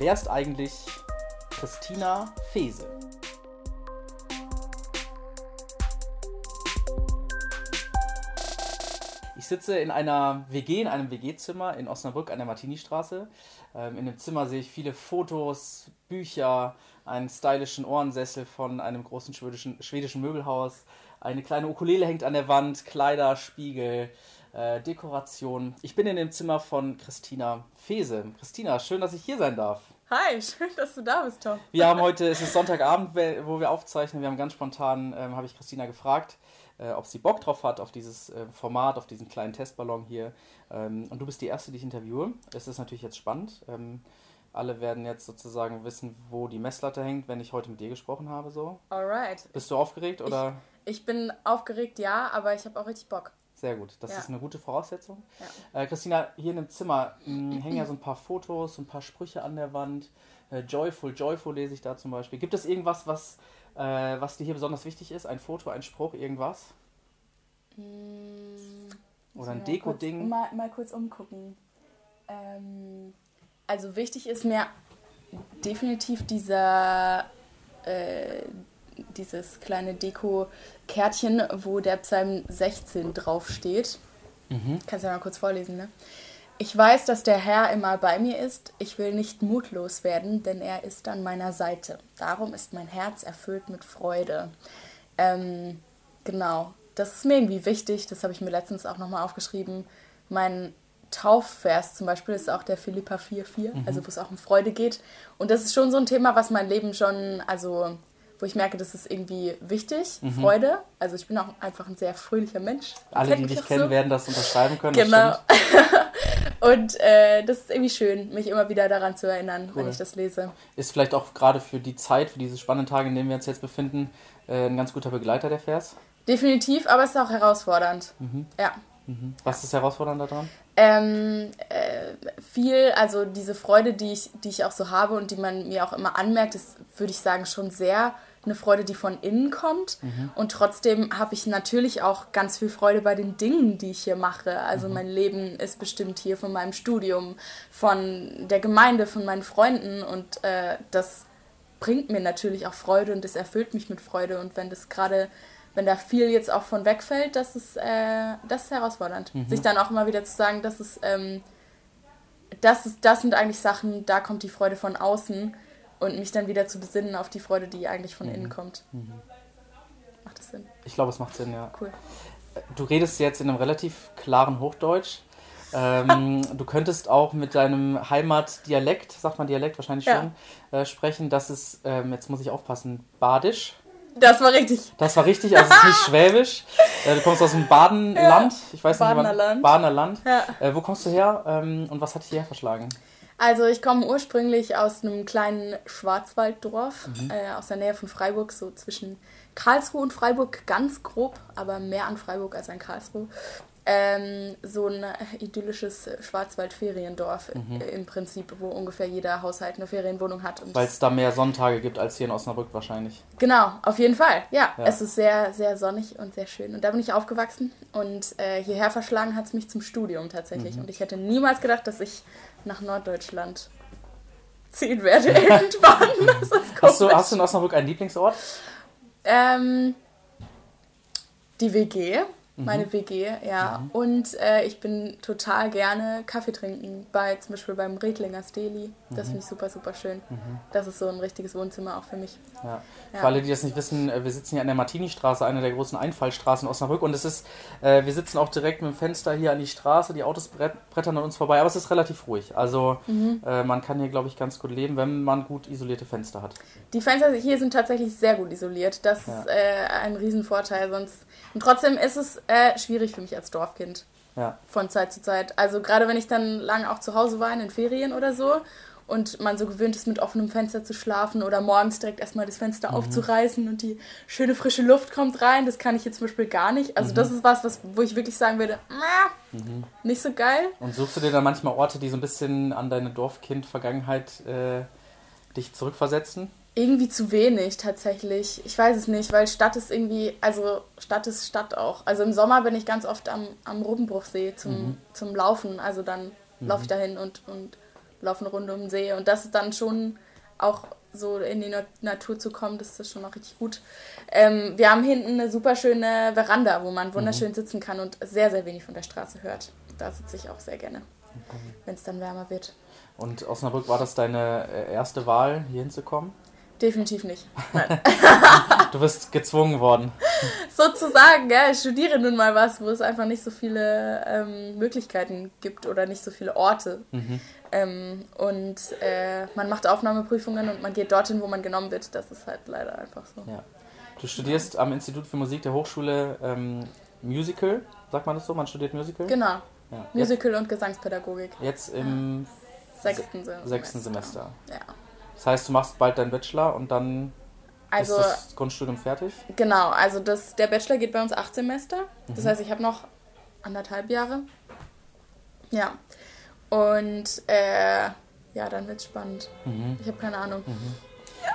Wer ist eigentlich Christina Fese? Ich sitze in einer WG, in einem WG-Zimmer in Osnabrück an der Martini-Straße. Ähm, in dem Zimmer sehe ich viele Fotos, Bücher, einen stylischen Ohrensessel von einem großen schwedischen, schwedischen Möbelhaus. Eine kleine Ukulele hängt an der Wand, Kleider, Spiegel, äh, Dekoration. Ich bin in dem Zimmer von Christina Fese. Christina, schön, dass ich hier sein darf. Hi, schön, dass du da bist, Tom. Wir haben heute, es ist Sonntagabend, wo wir aufzeichnen. Wir haben ganz spontan, ähm, habe ich Christina gefragt, äh, ob sie Bock drauf hat, auf dieses äh, Format, auf diesen kleinen Testballon hier. Ähm, und du bist die Erste, die ich interviewe. Es ist natürlich jetzt spannend. Ähm, alle werden jetzt sozusagen wissen, wo die Messlatte hängt, wenn ich heute mit dir gesprochen habe. So. Alright. Bist du aufgeregt oder? Ich, ich bin aufgeregt, ja, aber ich habe auch richtig Bock. Sehr gut, das Ja. ist eine gute Voraussetzung. Ja. Äh, Christina, hier in dem Zimmer mh, hängen ja so ein paar Fotos, so ein paar Sprüche an der Wand. Äh, joyful, joyful lese ich da zum Beispiel. Gibt es irgendwas, was, äh, was dir hier besonders wichtig ist? Ein Foto, ein Spruch, irgendwas? Oder ein Deko-Ding? Mal, mal kurz umgucken. Ähm, also wichtig ist mir definitiv dieser, äh, dieses kleine Deko-Kärtchen, wo der Psalm 16 draufsteht. Mhm. Kannst du ja mal kurz vorlesen, ne? Ich weiß, dass der Herr immer bei mir ist. Ich will nicht mutlos werden, denn er ist an meiner Seite. Darum ist mein Herz erfüllt mit Freude. Ähm, genau, das ist mir irgendwie wichtig. Das habe ich mir letztens auch nochmal aufgeschrieben. Mein Taufvers zum Beispiel ist auch der Philippa 4,4, also wo es auch um Freude geht. Und das ist schon so ein Thema, was mein Leben schon, also wo ich merke, das ist irgendwie wichtig, Freude. Also ich bin auch einfach ein sehr fröhlicher Mensch. Alle, die dich kennen, so. werden das unterschreiben können. Genau. Und äh, das ist irgendwie schön, mich immer wieder daran zu erinnern, wenn Cool. ich das lese. Ist vielleicht auch gerade für die Zeit, für diese spannenden Tage, in denen wir uns jetzt befinden, äh, ein ganz guter Begleiter, der Vers. Definitiv, aber es ist auch herausfordernd. Ja. Mhm. Was ist herausfordernd daran? Ähm, äh, viel, also diese Freude, die ich, die ich auch so habe und die man mir auch immer anmerkt, ist, würde ich sagen, schon sehr eine Freude, die von innen kommt. Und trotzdem habe ich natürlich auch ganz viel Freude bei den Dingen, die ich hier mache. Also mein Leben ist bestimmt hier von meinem Studium, von der Gemeinde, von meinen Freunden und äh, das bringt mir natürlich auch Freude und es erfüllt mich mit Freude. Und wenn das gerade, wenn da viel jetzt auch von wegfällt, das ist, äh, das ist herausfordernd. Sich dann auch immer wieder zu sagen, das ist, ähm, das ist, das sind eigentlich Sachen, da kommt die Freude von außen und mich dann wieder zu besinnen auf die Freude, die eigentlich von innen kommt. Macht das Sinn? Ich glaube, es macht Sinn, ja. Cool. Du redest jetzt in einem relativ klaren Hochdeutsch. Ähm, du könntest auch mit deinem Heimatdialekt, sagt man Dialekt wahrscheinlich Ja. schon, äh, sprechen. Das ist, ähm, jetzt muss ich aufpassen, Badisch. Das war richtig. Das war richtig, also es ist nicht Schwäbisch. Äh, du kommst aus dem Badenland. Ich weiß nicht, wie man- Badener Land. Badener Land. Ja. Äh, wo kommst du her ähm, und was hat dich hierher verschlagen? Also ich komme ursprünglich aus einem kleinen Schwarzwalddorf, äh, aus der Nähe von Freiburg, so zwischen Karlsruhe und Freiburg, ganz grob, aber mehr an Freiburg als an Karlsruhe. Ähm, so ein idyllisches Schwarzwald-Feriendorf äh, im Prinzip, wo ungefähr jeder Haushalt eine Ferienwohnung hat. Weil es da mehr Sonntage gibt als hier in Osnabrück wahrscheinlich. Genau, auf jeden Fall. Ja, Ja. es ist sehr, sehr sonnig und sehr schön. Und da bin ich aufgewachsen und äh, hierher verschlagen hat es mich zum Studium tatsächlich. Mhm. Und ich hätte niemals gedacht, dass ich nach Norddeutschland ziehen werde irgendwann. Das ist Hast du, hast du in Osnabrück einen Lieblingsort? Ähm, die WG, Mhm. meine WG, ja. Und äh, ich bin total gerne Kaffee trinken, bei, zum Beispiel beim Redlingers Deli. Das Mhm. finde ich super, super schön. Das ist so ein richtiges Wohnzimmer auch für mich. Ja. Ja. Für alle, die das nicht wissen, äh, wir sitzen hier an der Martini-Straße, einer der großen Einfallstraßen in Osnabrück. Und es ist, äh, wir sitzen auch direkt mit dem Fenster hier an die Straße, die Autos brett, brettern an uns vorbei, aber es ist relativ ruhig. Also Mhm. äh, man kann hier, glaube ich, ganz gut leben, wenn man gut isolierte Fenster hat. Die Fenster hier sind tatsächlich sehr gut isoliert. Das Ja. ist äh, ein Riesenvorteil. Sonst und trotzdem ist es äh, schwierig für mich als Dorfkind Ja. von Zeit zu Zeit. Also gerade wenn ich dann lange auch zu Hause war in den Ferien oder so und man so gewöhnt ist, mit offenem Fenster zu schlafen oder morgens direkt erstmal das Fenster aufzureißen und die schöne frische Luft kommt rein. Das kann ich jetzt zum Beispiel gar nicht. Also das ist was, was wo ich wirklich sagen würde, "Mäh, nicht so geil. Und suchst du dir dann manchmal Orte, die so ein bisschen an deine Dorfkind-Vergangenheit äh, dich zurückversetzen? Irgendwie zu wenig tatsächlich. Ich weiß es nicht, weil Stadt ist irgendwie, also Stadt ist Stadt auch. Also im Sommer bin ich ganz oft am, am Rubbenbruchsee zum, zum Laufen. Also dann laufe ich dahin und, und laufen eine Runde um den See. Und das ist dann schon auch so in die Natur zu kommen, das ist schon auch richtig gut. Ähm, wir haben hinten eine super schöne Veranda, wo man wunderschön mhm. sitzen kann und sehr, sehr wenig von der Straße hört. Da sitze ich auch sehr gerne, wenn es dann wärmer wird. Und Osnabrück, war das deine äh, erste Wahl, hier hinzukommen? Definitiv nicht. Nein. du bist gezwungen worden. Sozusagen, ja. Ich studiere nun mal was, wo es einfach nicht so viele ähm, Möglichkeiten gibt oder nicht so viele Orte. Mhm. Ähm, und äh, man macht Aufnahmeprüfungen und man geht dorthin, wo man genommen wird. Das ist halt leider einfach so. Ja. Du studierst am Institut für Musik der Hochschule ähm, Musical, sagt man das so? Man studiert Musical? Genau. Ja. Musical jetzt, und Gesangspädagogik. Jetzt im sechsten, Se sechsten Semester. Ja. Das heißt, du machst bald deinen Bachelor und dann also, ist das Grundstudium fertig? Genau, also das, der Bachelor geht bei uns acht Semester. Das mhm. heißt, ich habe noch anderthalb Jahre. Ja. Und äh, ja, dann wird es spannend. Mhm. Ich habe keine Ahnung. Mhm.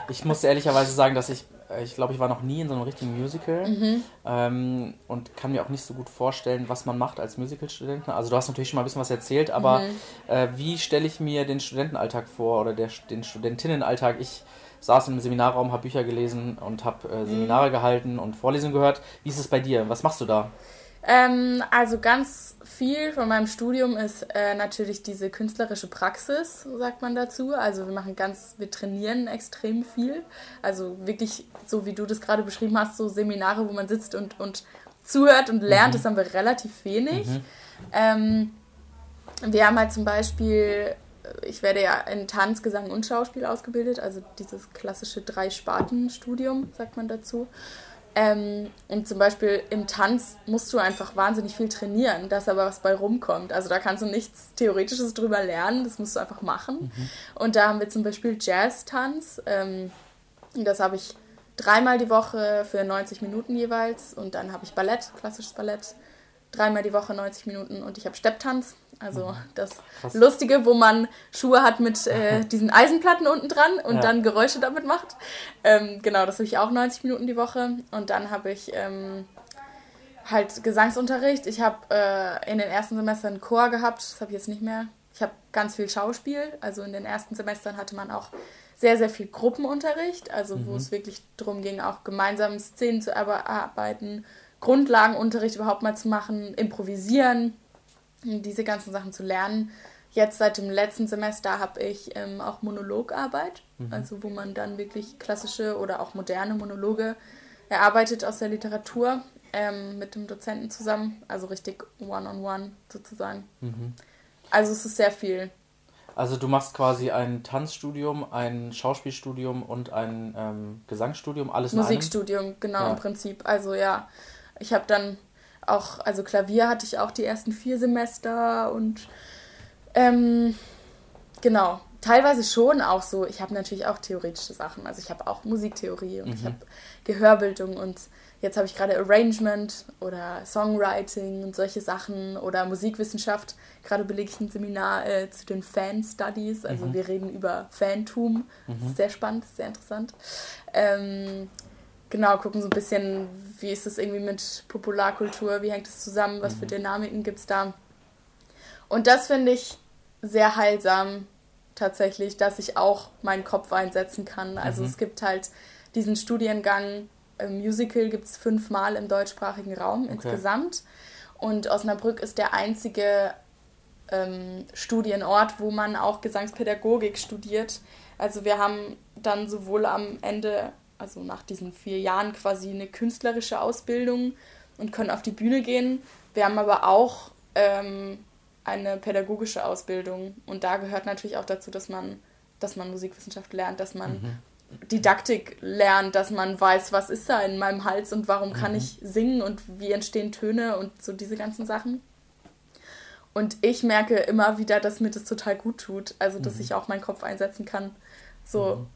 Ich muss ehrlicherweise sagen, dass ich ich glaube, ich war noch nie in so einem richtigen Musical mhm. ähm, und kann mir auch nicht so gut vorstellen, was man macht als Musicalstudent. Also du hast natürlich schon mal ein bisschen was erzählt, aber mhm. äh, wie stelle ich mir den Studentenalltag vor oder der, den Studentinnenalltag? Ich saß im Seminarraum, habe Bücher gelesen und habe äh, Seminare mhm. gehalten und Vorlesungen gehört. Wie ist es bei dir? Was machst du da? Ähm, also ganz viel von meinem Studium ist äh, natürlich diese künstlerische Praxis, sagt man dazu. Also wir machen ganz, wir trainieren extrem viel. Also wirklich, so wie du das gerade beschrieben hast, so Seminare, wo man sitzt und, und zuhört und lernt, mhm. das haben wir relativ wenig. Mhm. Ähm, wir haben halt zum Beispiel, ich werde ja in Tanz, Gesang und Schauspiel ausgebildet, also dieses klassische Drei-Sparten-Studium, sagt man dazu. Ähm, und zum Beispiel im Tanz musst du einfach wahnsinnig viel trainieren, dass aber was bei rumkommt. Also da kannst du nichts Theoretisches drüber lernen, das musst du einfach machen. Mhm. Und da haben wir zum Beispiel Jazz-Tanz. Ähm, das habe ich dreimal die Woche für 90 Minuten jeweils. Und dann habe ich Ballett, klassisches Ballett, dreimal die Woche 90 Minuten. Und ich habe Stepptanz, also mhm. das Krass. Lustige, wo man Schuhe hat mit äh, diesen Eisenplatten unten dran und ja. dann Geräusche damit macht. Ähm, genau, das habe ich auch 90 Minuten die Woche. Und dann habe ich ähm, halt Gesangsunterricht. Ich habe äh, in den ersten Semestern einen Chor gehabt, das habe ich jetzt nicht mehr. Ich habe ganz viel Schauspiel. Also in den ersten Semestern hatte man auch sehr, sehr viel Gruppenunterricht, also mhm. wo es wirklich darum ging, auch gemeinsam Szenen zu erarbeiten, Grundlagenunterricht überhaupt mal zu machen, improvisieren diese ganzen Sachen zu lernen. Jetzt seit dem letzten Semester habe ich ähm, auch Monologarbeit, mhm. also wo man dann wirklich klassische oder auch moderne Monologe erarbeitet aus der Literatur ähm, mit dem Dozenten zusammen, also richtig one-on-one -on -one sozusagen. Mhm. Also es ist sehr viel. Also du machst quasi ein Tanzstudium, ein Schauspielstudium und ein ähm, Gesangsstudium, alles Musikstudium, genau ja. im Prinzip. Also ja, ich habe dann auch, also Klavier hatte ich auch die ersten vier Semester und ähm, genau, teilweise schon auch so. Ich habe natürlich auch theoretische Sachen. Also ich habe auch Musiktheorie und mhm. ich habe Gehörbildung und jetzt habe ich gerade Arrangement oder Songwriting und solche Sachen oder Musikwissenschaft. Gerade belege ich ein Seminar äh, zu den Fan Studies. Also mhm. wir reden über Fantum. Mhm. Sehr spannend, sehr interessant. Ähm, genau, gucken so ein bisschen, wie ist es irgendwie mit Popularkultur, wie hängt es zusammen, was für mhm. Dynamiken gibt es da. Und das finde ich sehr heilsam tatsächlich, dass ich auch meinen Kopf einsetzen kann. Also mhm. es gibt halt diesen Studiengang im Musical gibt es fünfmal im deutschsprachigen Raum okay. insgesamt. Und Osnabrück ist der einzige ähm, Studienort, wo man auch Gesangspädagogik studiert. Also wir haben dann sowohl am Ende also nach diesen vier Jahren quasi eine künstlerische Ausbildung und können auf die Bühne gehen. Wir haben aber auch ähm, eine pädagogische Ausbildung und da gehört natürlich auch dazu, dass man, dass man Musikwissenschaft lernt, dass man mhm. Didaktik lernt, dass man weiß, was ist da in meinem Hals und warum kann mhm. ich singen und wie entstehen Töne und so diese ganzen Sachen. Und ich merke immer wieder, dass mir das total gut tut, also dass mhm. ich auch meinen Kopf einsetzen kann. So, mhm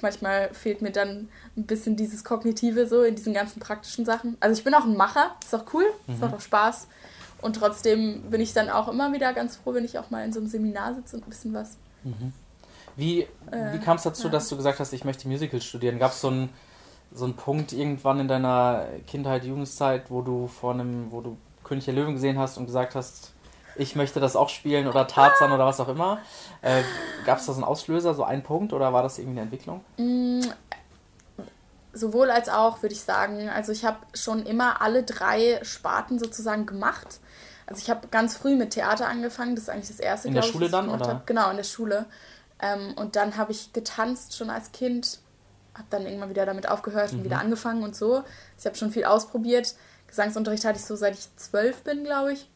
manchmal fehlt mir dann ein bisschen dieses Kognitive so in diesen ganzen praktischen Sachen. Also ich bin auch ein Macher, ist auch cool, mhm. es macht auch Spaß. Und trotzdem bin ich dann auch immer wieder ganz froh, wenn ich auch mal in so einem Seminar sitze und ein bisschen was. Mhm. Wie, äh, wie kam es dazu, ja. dass du gesagt hast, ich möchte Musical studieren? Gab es so einen so einen Punkt irgendwann in deiner Kindheit, Jugendzeit, wo du vor einem, wo du König der Löwen gesehen hast und gesagt hast, ich möchte das auch spielen oder Tarzan oder was auch immer. Äh, Gab es da so einen Auslöser, so einen Punkt oder war das irgendwie eine Entwicklung? Mm, sowohl als auch, würde ich sagen. Also ich habe schon immer alle drei Sparten sozusagen gemacht. Also ich habe ganz früh mit Theater angefangen, das ist eigentlich das erste. In der Schule ich, dann oder? Hab. Genau in der Schule. Ähm, und dann habe ich getanzt schon als Kind, habe dann irgendwann wieder damit aufgehört und mhm. wieder angefangen und so. Ich habe schon viel ausprobiert. Gesangsunterricht hatte ich so seit ich zwölf bin, glaube ich.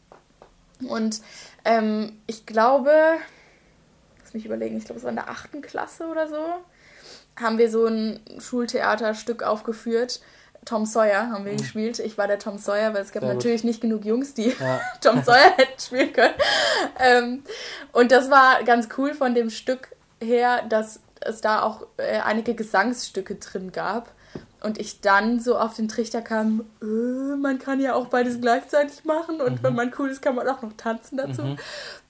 Und ähm, ich glaube, lass mich überlegen, ich glaube, es war in der achten Klasse oder so, haben wir so ein Schultheaterstück aufgeführt. Tom Sawyer haben wir mhm. gespielt. Ich war der Tom Sawyer, weil es gab Sehr natürlich gut. nicht genug Jungs, die ja. Tom Sawyer hätten spielen können. Ähm, und das war ganz cool von dem Stück her, dass es da auch äh, einige Gesangsstücke drin gab. Und ich dann so auf den Trichter kam, äh, man kann ja auch beides gleichzeitig machen und mhm. wenn man cool ist, kann man auch noch tanzen dazu. Mhm.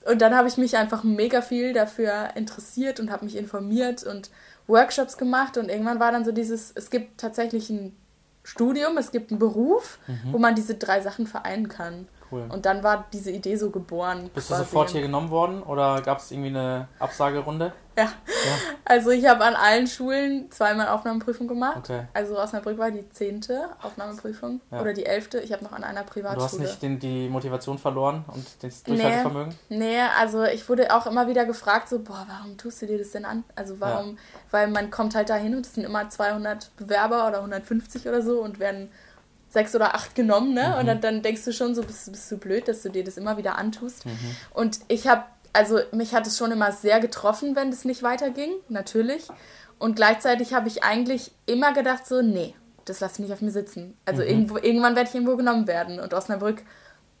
Und dann habe ich mich einfach mega viel dafür interessiert und habe mich informiert und Workshops gemacht und irgendwann war dann so dieses, es gibt tatsächlich ein Studium, es gibt einen Beruf, mhm. wo man diese drei Sachen vereinen kann. Cool. Und dann war diese Idee so geboren. Bist quasi. du sofort hier genommen worden oder gab es irgendwie eine Absagerunde? Ja. ja. Also ich habe an allen Schulen zweimal Aufnahmeprüfung gemacht. Okay. Also Osnabrück war die zehnte Aufnahmeprüfung ja. oder die elfte. Ich habe noch an einer Privatschule. Du hast nicht den, die Motivation verloren und das Durchhaltevermögen? Nee, nee, also ich wurde auch immer wieder gefragt, so, boah, warum tust du dir das denn an? Also warum, ja. weil man kommt halt dahin und es sind immer 200 Bewerber oder 150 oder so und werden sechs oder acht genommen, ne? Mhm. Und dann, dann, denkst du schon so, bist, bist du blöd, dass du dir das immer wieder antust. Mhm. Und ich habe, also mich hat es schon immer sehr getroffen, wenn das nicht weiterging, natürlich. Und gleichzeitig habe ich eigentlich immer gedacht so, nee, das lasse ich nicht auf mir sitzen. Also mhm. irgendwo, irgendwann werde ich irgendwo genommen werden. Und Osnabrück,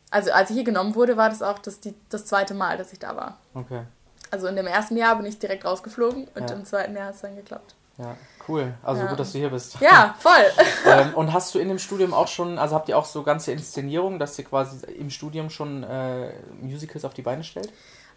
also als ich hier genommen wurde, war das auch das, die, das zweite Mal, dass ich da war. Okay. Also in dem ersten Jahr bin ich direkt rausgeflogen und ja. im zweiten Jahr hat es dann geklappt. Ja, cool. Also ja. gut, dass du hier bist. Ja, voll. ähm, und hast du in dem Studium auch schon, also habt ihr auch so ganze Inszenierungen, dass ihr quasi im Studium schon äh, Musicals auf die Beine stellt?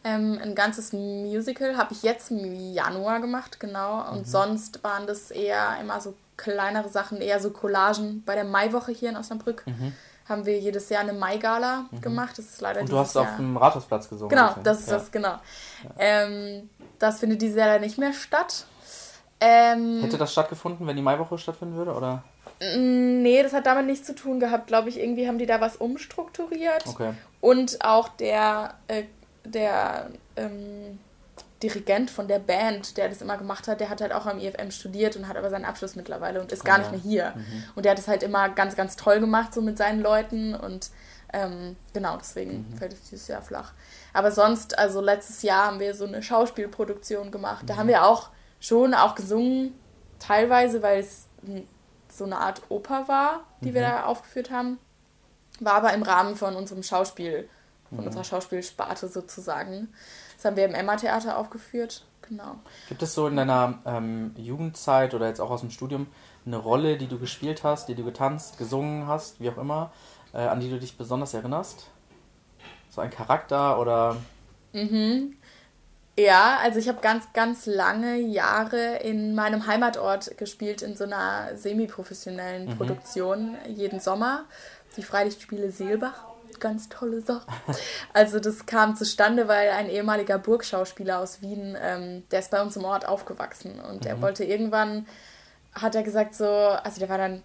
Ähm, ein ganzes Musical habe ich jetzt im Januar gemacht, genau. Und mhm. sonst waren das eher immer so kleinere Sachen, eher so Collagen. Bei der Maiwoche hier in Osnabrück mhm. haben wir jedes Jahr eine Maigala mhm. gemacht. Das ist leider Und du hast Jahr... auf dem Rathausplatz gesungen. Genau, das ist ja. das, genau. Ja. Ähm, das findet dieses Jahr nicht mehr statt. Ähm, Hätte das stattgefunden, wenn die Maiwoche stattfinden würde, oder? Mm, nee, das hat damit nichts zu tun gehabt, glaube ich. Irgendwie haben die da was umstrukturiert. Okay. Und auch der, äh, der ähm, Dirigent von der Band, der das immer gemacht hat, der hat halt auch am IFM studiert und hat aber seinen Abschluss mittlerweile und ist gar nicht mehr hier. Mhm. Und der hat es halt immer ganz, ganz toll gemacht, so mit seinen Leuten und ähm, genau, deswegen mhm. fällt es dieses Jahr flach. Aber sonst, also letztes Jahr haben wir so eine Schauspielproduktion gemacht. Da mhm. haben wir auch schon auch gesungen, teilweise, weil es so eine Art Oper war, die mhm. wir da aufgeführt haben. War aber im Rahmen von unserem Schauspiel, von mhm. unserer Schauspielsparte sozusagen. Das haben wir im Emma-Theater aufgeführt. Genau. Gibt es so in deiner ähm, Jugendzeit oder jetzt auch aus dem Studium eine Rolle, die du gespielt hast, die du getanzt, gesungen hast, wie auch immer, äh, an die du dich besonders erinnerst? So ein Charakter oder. Mhm. Ja, also ich habe ganz, ganz lange Jahre in meinem Heimatort gespielt, in so einer semi-professionellen mhm. Produktion, jeden Sommer. Die Freilichtspiele Seelbach. Ganz tolle Sache. Also das kam zustande, weil ein ehemaliger Burgschauspieler aus Wien, ähm, der ist bei uns im Ort aufgewachsen und mhm. er wollte irgendwann, hat er gesagt so, also der war dann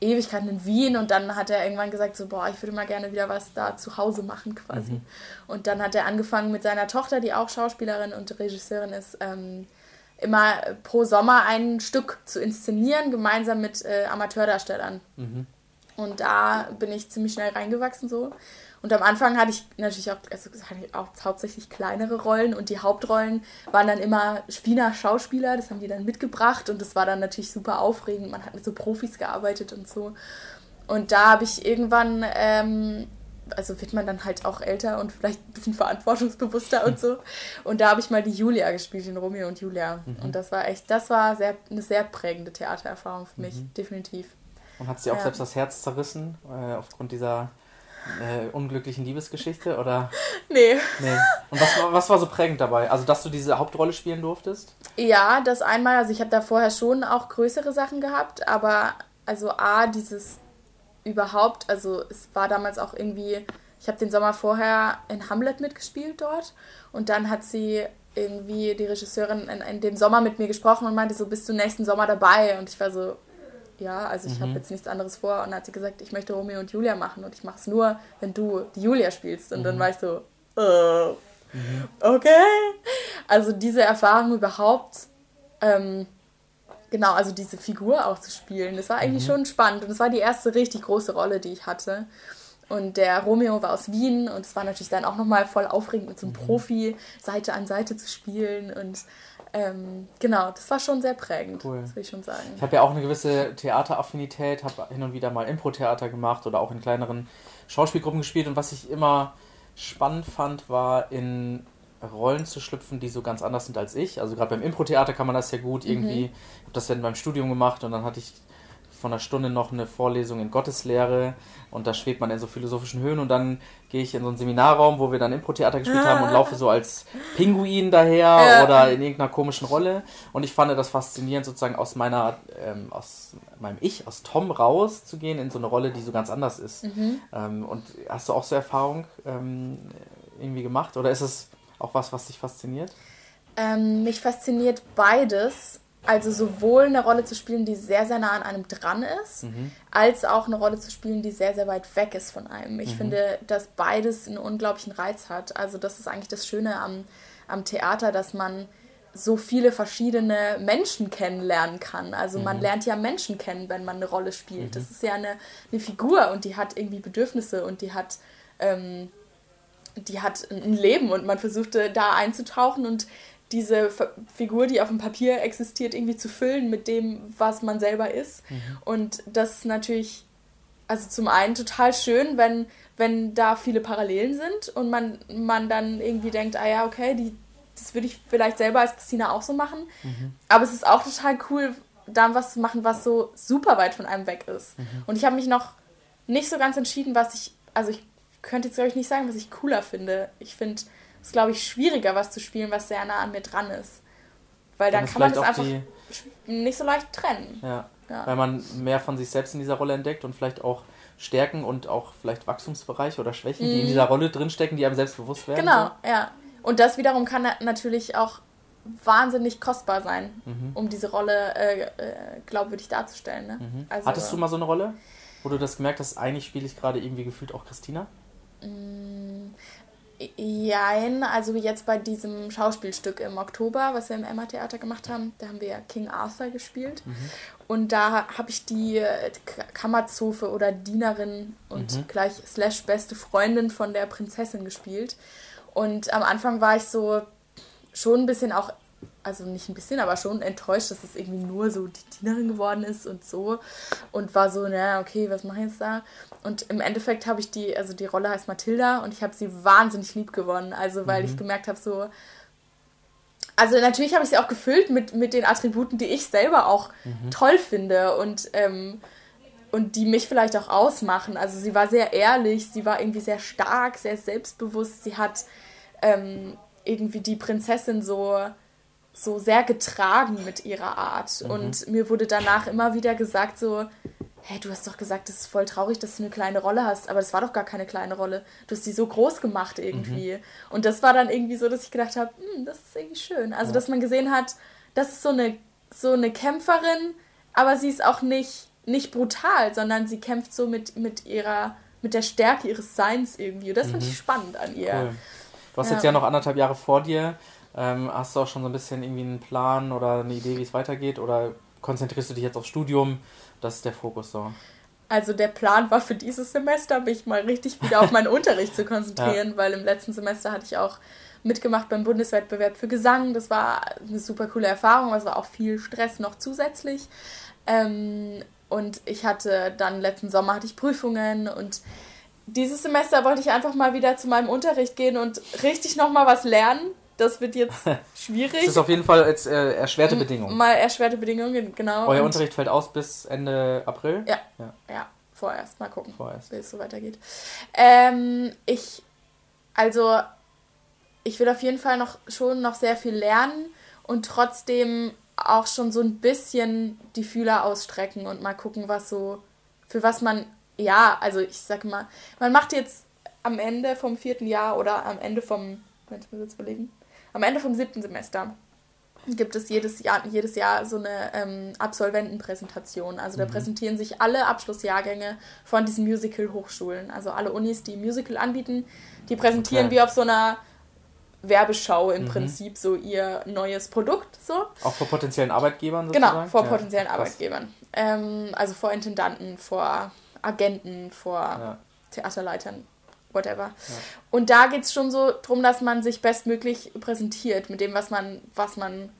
Ewigkeiten in Wien und dann hat er irgendwann gesagt, so, boah, ich würde mal gerne wieder was da zu Hause machen quasi. Mhm. Und dann hat er angefangen mit seiner Tochter, die auch Schauspielerin und Regisseurin ist, ähm, immer pro Sommer ein Stück zu inszenieren, gemeinsam mit äh, Amateurdarstellern. Mhm. Und da bin ich ziemlich schnell reingewachsen so. Und am Anfang hatte ich natürlich auch, also auch hauptsächlich kleinere Rollen und die Hauptrollen waren dann immer Wiener Schauspieler, das haben die dann mitgebracht und das war dann natürlich super aufregend. Man hat mit so Profis gearbeitet und so. Und da habe ich irgendwann, ähm, also wird man dann halt auch älter und vielleicht ein bisschen verantwortungsbewusster und so. Und da habe ich mal die Julia gespielt, in Romeo und Julia. Mhm. Und das war echt, das war sehr, eine sehr prägende Theatererfahrung für mich, mhm. definitiv. Und hat sie auch ja. selbst das Herz zerrissen äh, aufgrund dieser äh, unglücklichen Liebesgeschichte oder? Nee. Nee. Und was, was war so prägend dabei? Also, dass du diese Hauptrolle spielen durftest? Ja, das einmal, also ich habe da vorher schon auch größere Sachen gehabt, aber also A, dieses überhaupt, also es war damals auch irgendwie ich habe den Sommer vorher in Hamlet mitgespielt dort und dann hat sie irgendwie die Regisseurin in, in dem Sommer mit mir gesprochen und meinte so, bist du nächsten Sommer dabei? Und ich war so, ja, also ich mhm. habe jetzt nichts anderes vor. Und dann hat sie gesagt, ich möchte Romeo und Julia machen und ich mache es nur, wenn du die Julia spielst. Und mhm. dann war ich so, äh, mhm. okay. Also diese Erfahrung überhaupt, ähm, genau, also diese Figur auch zu spielen, das war eigentlich mhm. schon spannend. Und es war die erste richtig große Rolle, die ich hatte. Und der Romeo war aus Wien und es war natürlich dann auch nochmal voll aufregend, mit so einem mhm. Profi Seite an Seite zu spielen. Und ähm, genau, das war schon sehr prägend, cool. das will ich schon sagen. Ich habe ja auch eine gewisse Theateraffinität, habe hin und wieder mal Impro-Theater gemacht oder auch in kleineren Schauspielgruppen gespielt. Und was ich immer spannend fand, war in Rollen zu schlüpfen, die so ganz anders sind als ich. Also gerade beim Impro-Theater kann man das ja gut irgendwie. Mhm. Ich habe das dann beim Studium gemacht und dann hatte ich von einer Stunde noch eine Vorlesung in Gotteslehre und da schwebt man in so philosophischen Höhen und dann gehe ich in so einen Seminarraum, wo wir dann Impro-Theater gespielt haben und laufe so als Pinguin daher ja. oder in irgendeiner komischen Rolle und ich fand das faszinierend sozusagen aus meiner, ähm, aus meinem Ich, aus Tom raus zu gehen in so eine Rolle, die so ganz anders ist. Mhm. Ähm, und hast du auch so Erfahrung ähm, irgendwie gemacht oder ist es auch was, was dich fasziniert? Ähm, mich fasziniert beides. Also sowohl eine Rolle zu spielen, die sehr, sehr nah an einem dran ist, mhm. als auch eine Rolle zu spielen, die sehr, sehr weit weg ist von einem. Ich mhm. finde, dass beides einen unglaublichen Reiz hat. Also das ist eigentlich das Schöne am, am Theater, dass man so viele verschiedene Menschen kennenlernen kann. Also man mhm. lernt ja Menschen kennen, wenn man eine Rolle spielt. Das mhm. ist ja eine, eine Figur und die hat irgendwie Bedürfnisse und die hat... Ähm, die hat ein Leben und man versuchte da einzutauchen und diese Figur, die auf dem Papier existiert, irgendwie zu füllen mit dem, was man selber ist. Mhm. Und das ist natürlich, also zum einen total schön, wenn, wenn da viele Parallelen sind und man, man dann irgendwie denkt, ah ja, okay, die, das würde ich vielleicht selber als Christina auch so machen. Mhm. Aber es ist auch total cool, da was zu machen, was so super weit von einem weg ist. Mhm. Und ich habe mich noch nicht so ganz entschieden, was ich, also ich könnte jetzt, glaube ich, nicht sagen, was ich cooler finde. Ich finde ist, glaube ich, schwieriger, was zu spielen, was sehr nah an mir dran ist. Weil dann, dann kann man das einfach nicht so leicht trennen. Ja. ja. Weil man mehr von sich selbst in dieser Rolle entdeckt und vielleicht auch Stärken und auch vielleicht Wachstumsbereiche oder Schwächen, mhm. die in mhm. dieser Rolle drinstecken, die einem selbst bewusst werden. Genau, so. ja. Und das wiederum kann natürlich auch wahnsinnig kostbar sein, mhm. um diese Rolle äh, äh, glaubwürdig darzustellen. Ne? Mhm. Also, Hattest du mal so eine Rolle, wo du das gemerkt hast, eigentlich spiele ich gerade irgendwie gefühlt auch Christina? Jein, also wie jetzt bei diesem Schauspielstück im Oktober, was wir im Emma-Theater gemacht haben, da haben wir ja King Arthur gespielt. Mhm. Und da habe ich die Kammerzofe oder Dienerin und mhm. gleich slash beste Freundin von der Prinzessin gespielt. Und am Anfang war ich so schon ein bisschen auch also nicht ein bisschen, aber schon enttäuscht, dass es irgendwie nur so die Dienerin geworden ist und so. Und war so, naja, okay, was mache ich jetzt da? Und im Endeffekt habe ich die, also die Rolle heißt Mathilda und ich habe sie wahnsinnig lieb gewonnen. Also weil mhm. ich gemerkt habe, so. Also natürlich habe ich sie auch gefüllt mit, mit den Attributen, die ich selber auch mhm. toll finde und, ähm, und die mich vielleicht auch ausmachen. Also sie war sehr ehrlich, sie war irgendwie sehr stark, sehr selbstbewusst. Sie hat ähm, irgendwie die Prinzessin so so sehr getragen mit ihrer Art. Mhm. Und mir wurde danach immer wieder gesagt, so, hey, du hast doch gesagt, das ist voll traurig, dass du eine kleine Rolle hast, aber das war doch gar keine kleine Rolle. Du hast sie so groß gemacht irgendwie. Mhm. Und das war dann irgendwie so, dass ich gedacht habe, hm, das ist irgendwie schön. Also, ja. dass man gesehen hat, das ist so eine, so eine Kämpferin, aber sie ist auch nicht, nicht brutal, sondern sie kämpft so mit, mit ihrer, mit der Stärke ihres Seins irgendwie. Und das mhm. fand ich spannend an ihr. Cool. Du hast ja. jetzt ja noch anderthalb Jahre vor dir. Ähm, hast du auch schon so ein bisschen irgendwie einen Plan oder eine Idee, wie es weitergeht? Oder konzentrierst du dich jetzt aufs Studium? Das ist der Fokus so. Also der Plan war für dieses Semester, mich mal richtig wieder auf meinen Unterricht zu konzentrieren, ja. weil im letzten Semester hatte ich auch mitgemacht beim Bundeswettbewerb für Gesang. Das war eine super coole Erfahrung, es war auch viel Stress noch zusätzlich. Ähm, und ich hatte dann letzten Sommer hatte ich Prüfungen und dieses Semester wollte ich einfach mal wieder zu meinem Unterricht gehen und richtig nochmal was lernen, das wird jetzt schwierig. Das ist auf jeden Fall jetzt äh, erschwerte Bedingungen. Mal erschwerte Bedingungen, genau. Euer Unterricht fällt aus bis Ende April? Ja. Ja, ja vorerst. Mal gucken, wie es so weitergeht. Ähm, ich, also, ich will auf jeden Fall noch schon noch sehr viel lernen und trotzdem auch schon so ein bisschen die Fühler ausstrecken und mal gucken, was so, für was man, ja, also ich sag mal, man macht jetzt am Ende vom vierten Jahr oder am Ende vom, wenn ich mir jetzt überlegen, am Ende vom siebten Semester gibt es jedes Jahr, jedes Jahr so eine ähm, Absolventenpräsentation. Also da Mhm. präsentieren sich alle Abschlussjahrgänge von diesen Musical-Hochschulen. Also alle Unis, die Musical anbieten, die präsentieren Okay. wie auf so einer Werbeschau im Mhm. Prinzip so ihr neues Produkt. So. Auch vor potenziellen Arbeitgebern sozusagen? Genau, vor Ja, potenziellen krass. Arbeitgebern. Ähm, also vor Intendanten, vor Agenten, vor Ja. Theaterleitern, whatever. Und da geht es schon so drum, dass man sich bestmöglich präsentiert mit dem, was man, was man,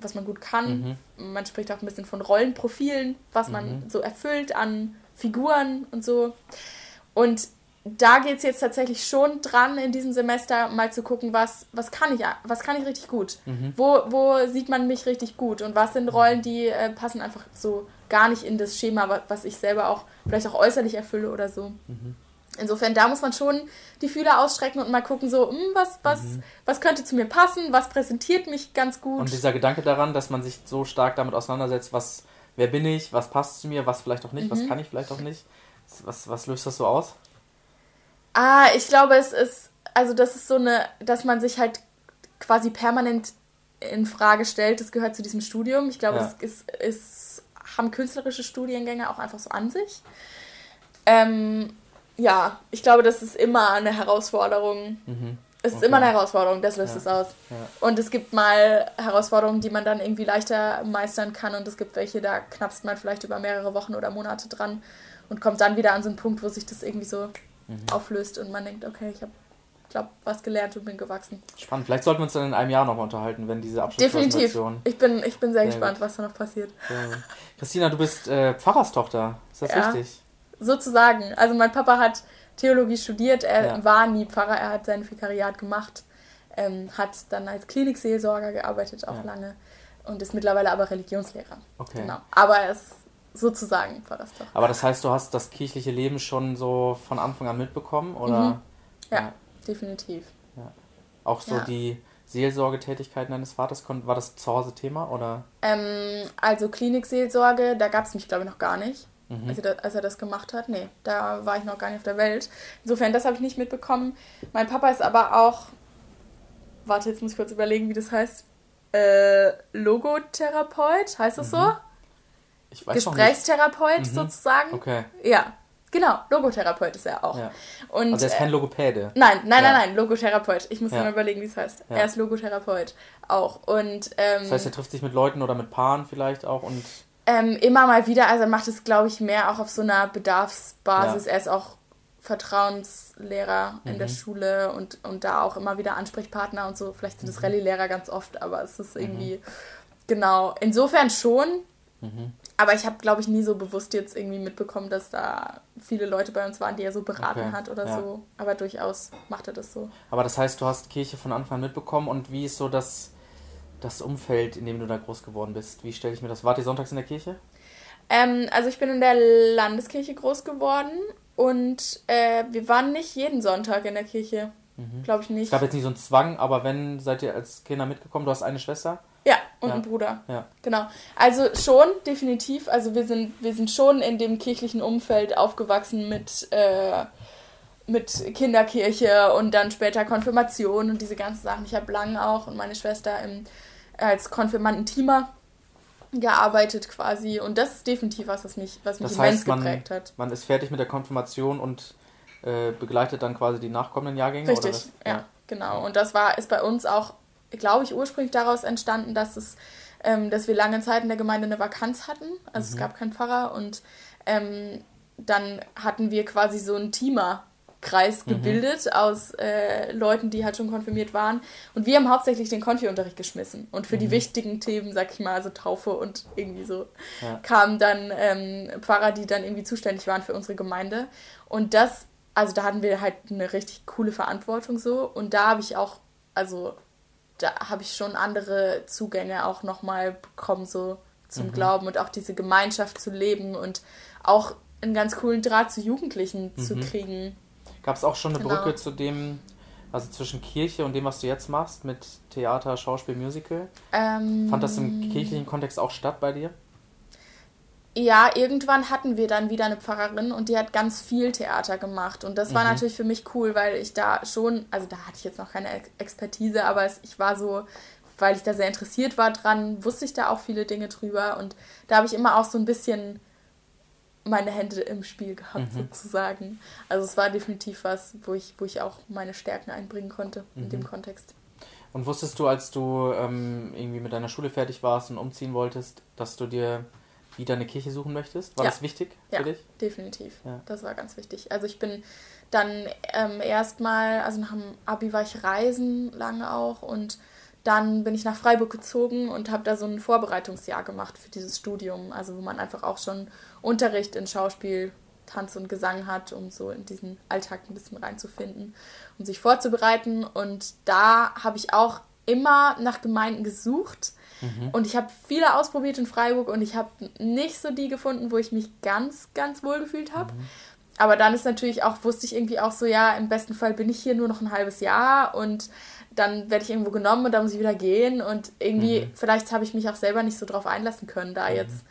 was man gut kann. Mhm. Man spricht auch ein bisschen von Rollenprofilen, was man Mhm. so erfüllt an Figuren und so. Und da geht es jetzt tatsächlich schon dran, in diesem Semester mal zu gucken, was, was kann ich, was kann ich richtig gut? Mhm. Wo, wo sieht man mich richtig gut? Und was sind Rollen, die äh, passen einfach so gar nicht in das Schema, wa- was ich selber auch vielleicht auch äußerlich erfülle oder so. Mhm. Insofern, da muss man schon die Fühler ausstrecken und mal gucken, so, hm, was, was, was könnte zu mir passen, was präsentiert mich ganz gut. Mhm. Und dieser Gedanke daran, dass man sich so stark damit auseinandersetzt, was, wer bin ich, was passt zu mir, was vielleicht auch nicht, was Mhm. kann ich vielleicht auch nicht. Was, was löst das so aus? Ah, ich glaube, es ist, also das ist so eine, dass man sich halt quasi permanent in Frage stellt. Das gehört zu diesem Studium. Ich glaube, Ja. das ist, ist, haben künstlerische Studiengänge auch einfach so an sich. Ähm, ja, ich glaube, das ist immer eine Herausforderung. Mhm. Es ist Okay. immer eine Herausforderung, das löst Ja. es aus. Ja. Und es gibt mal Herausforderungen, die man dann irgendwie leichter meistern kann und es gibt welche, da knappst man vielleicht über mehrere Wochen oder Monate dran und kommt dann wieder an so einen Punkt, wo sich das irgendwie so Mhm. auflöst und man denkt, okay, ich habe, glaube was gelernt und bin gewachsen. Spannend. Vielleicht sollten wir uns dann in einem Jahr nochmal unterhalten, wenn diese Definitiv. Abschlusspräsentation. Ich bin, ich bin sehr, Sehr gespannt, was da noch passiert. Ja. Christina, du bist äh, Pfarrerstochter. Ist das Ja. richtig? Sozusagen. Also mein Papa hat Theologie studiert, er Ja. war nie Pfarrer, er hat sein Vikariat gemacht, ähm, hat dann als Klinikseelsorger gearbeitet, auch Ja. lange und ist mittlerweile aber Religionslehrer. Okay. Genau. Aber er ist sozusagen Pfarrerstochter. Aber das heißt, du hast das kirchliche Leben schon so von Anfang an mitbekommen? Oder Mhm. Ja, Ja. definitiv. auch so Ja. die Seelsorgetätigkeiten deines Vaters? War das zu Hause Thema? Oder? Ähm, also Klinikseelsorge, da gab es mich, glaube ich, noch gar nicht. Mhm. Als, er da, als er das gemacht hat. Nee, da war ich noch gar nicht auf der Welt. Insofern, das habe ich nicht mitbekommen. Mein Papa ist aber auch. Warte, jetzt muss ich kurz überlegen, wie das heißt. Äh, Logotherapeut, heißt das so? Mhm. Ich weiß. Gesprächstherapeut Mhm. sozusagen. Okay. Ja, genau. Logotherapeut ist er auch. Ja. Und, Also er ist äh, kein Logopäde. Nein, nein, Ja. nein, nein, Logotherapeut. Ich muss Ja. mal überlegen, wie es heißt. Ja. Er ist Logotherapeut auch. Und ähm, Das heißt, er trifft sich mit Leuten oder mit Paaren vielleicht auch und ähm, immer mal wieder, also er macht es, glaube ich, mehr auch auf so einer Bedarfsbasis. Ja. Er ist auch Vertrauenslehrer in Mhm. der Schule und, und da auch immer wieder Ansprechpartner und so. Vielleicht Mhm. sind es Rallye-Lehrer ganz oft, aber es ist irgendwie, genau, insofern schon. Mhm. Aber ich habe, glaube ich, nie so bewusst jetzt irgendwie mitbekommen, dass da viele Leute bei uns waren, die er so beraten Okay, hat oder ja. so. Aber durchaus macht er das so. Aber das heißt, du hast Kirche von Anfang an mitbekommen und wie ist so das, das Umfeld, in dem du da groß geworden bist? Wie stelle ich mir das? Wart ihr sonntags in der Kirche? Ähm, also ich bin in der Landeskirche groß geworden und äh, wir waren nicht jeden Sonntag in der Kirche. Glaube ich Es nicht. gab jetzt nicht so einen Zwang, aber wenn, seid ihr als Kinder mitgekommen? Du hast eine Schwester? Ja, und Ja. ein Bruder. Ja. Genau. Also schon, definitiv. Also wir sind, wir sind schon in dem kirchlichen Umfeld aufgewachsen mit, äh, mit Kinderkirche und dann später Konfirmation und diese ganzen Sachen. Ich habe lange auch und meine Schwester im, als Konfirmandenteamer gearbeitet quasi. Und das ist definitiv was, was mich, was mich Das immens heißt, man, geprägt hat. man ist fertig mit der Konfirmation und äh, begleitet dann quasi die nachkommenden Jahrgänge? Richtig, Oder was? ja, genau. Und das war, ist bei uns auch, glaube ich, ursprünglich daraus entstanden, dass es, ähm, dass wir lange Zeit in der Gemeinde eine Vakanz hatten. Also Mhm. es gab keinen Pfarrer und ähm, dann hatten wir quasi so einen Teamer-Kreis Mhm. gebildet aus äh, Leuten, die halt schon konfirmiert waren. Und wir haben hauptsächlich den Konfi-Unterricht geschmissen. Und für Mhm. die wichtigen Themen, sag ich mal, also Taufe und irgendwie so, Ja. kamen dann ähm, Pfarrer, die dann irgendwie zuständig waren für unsere Gemeinde. Und das, also da hatten wir halt eine richtig coole Verantwortung so. Und da habe ich auch, also da habe ich schon andere Zugänge auch nochmal bekommen, so zum Glauben und auch diese Gemeinschaft zu leben und auch einen ganz coolen Draht zu Jugendlichen zu Mhm. kriegen. Gab es auch schon eine Genau. Brücke zu dem, also zwischen Kirche und dem, was du jetzt machst, mit Theater, Schauspiel, Musical? Ähm, Fand das im kirchlichen Kontext auch statt bei dir? ja, irgendwann hatten wir dann wieder eine Pfarrerin und die hat ganz viel Theater gemacht. Und das war Mhm. natürlich für mich cool, weil ich da schon, also da hatte ich jetzt noch keine Ex- Expertise, aber es, ich war so, weil ich da sehr interessiert war dran, wusste ich da auch viele Dinge drüber. Und da habe ich immer auch so ein bisschen meine Hände im Spiel gehabt, Mhm. sozusagen. Also es war definitiv was, wo ich, wo ich auch meine Stärken einbringen konnte in Mhm. dem Kontext. Und wusstest du, als du ähm, irgendwie mit deiner Schule fertig warst und umziehen wolltest, dass du dir wieder eine Kirche suchen möchtest? War Ja. das wichtig Ja. für dich? Definitiv. Ja. Das war ganz wichtig. Also ich bin dann ähm, erstmal, also nach dem Abi war ich reisen lange auch und dann bin ich nach Freiburg gezogen und habe da so ein Vorbereitungsjahr gemacht für dieses Studium, also wo man einfach auch schon Unterricht in Schauspiel, Tanz und Gesang hat, um so in diesen Alltag ein bisschen reinzufinden und sich vorzubereiten. Und da habe ich auch immer nach Gemeinden gesucht. Und ich habe viele ausprobiert in Freiburg und ich habe nicht so die gefunden, wo ich mich ganz, ganz wohl gefühlt habe. Aber dann ist natürlich auch, wusste ich irgendwie auch so, ja, im besten Fall bin ich hier nur noch ein halbes Jahr und dann werde ich irgendwo genommen und dann muss ich wieder gehen. Und irgendwie, Mhm. vielleicht habe ich mich auch selber nicht so drauf einlassen können, da jetzt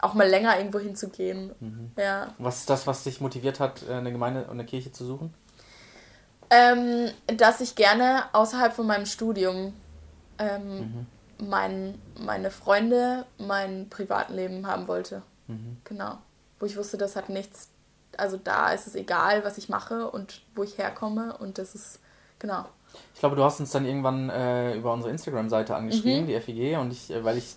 auch mal länger irgendwo hinzugehen. Mhm. Ja. Was ist das, was dich motiviert hat, äh, eine Gemeinde und eine Kirche zu suchen? Ähm, dass ich gerne außerhalb von meinem Studium ähm, Mhm. mein, meine Freunde, mein Privatleben haben wollte. Mhm. Genau. Wo ich wusste, das hat nichts. Also da ist es egal, was ich mache und wo ich herkomme. Und das ist, genau. Ich glaube, du hast uns dann irgendwann äh, über unsere Instagram-Seite angeschrieben, Mhm. die FEG, und ich, äh, weil ich,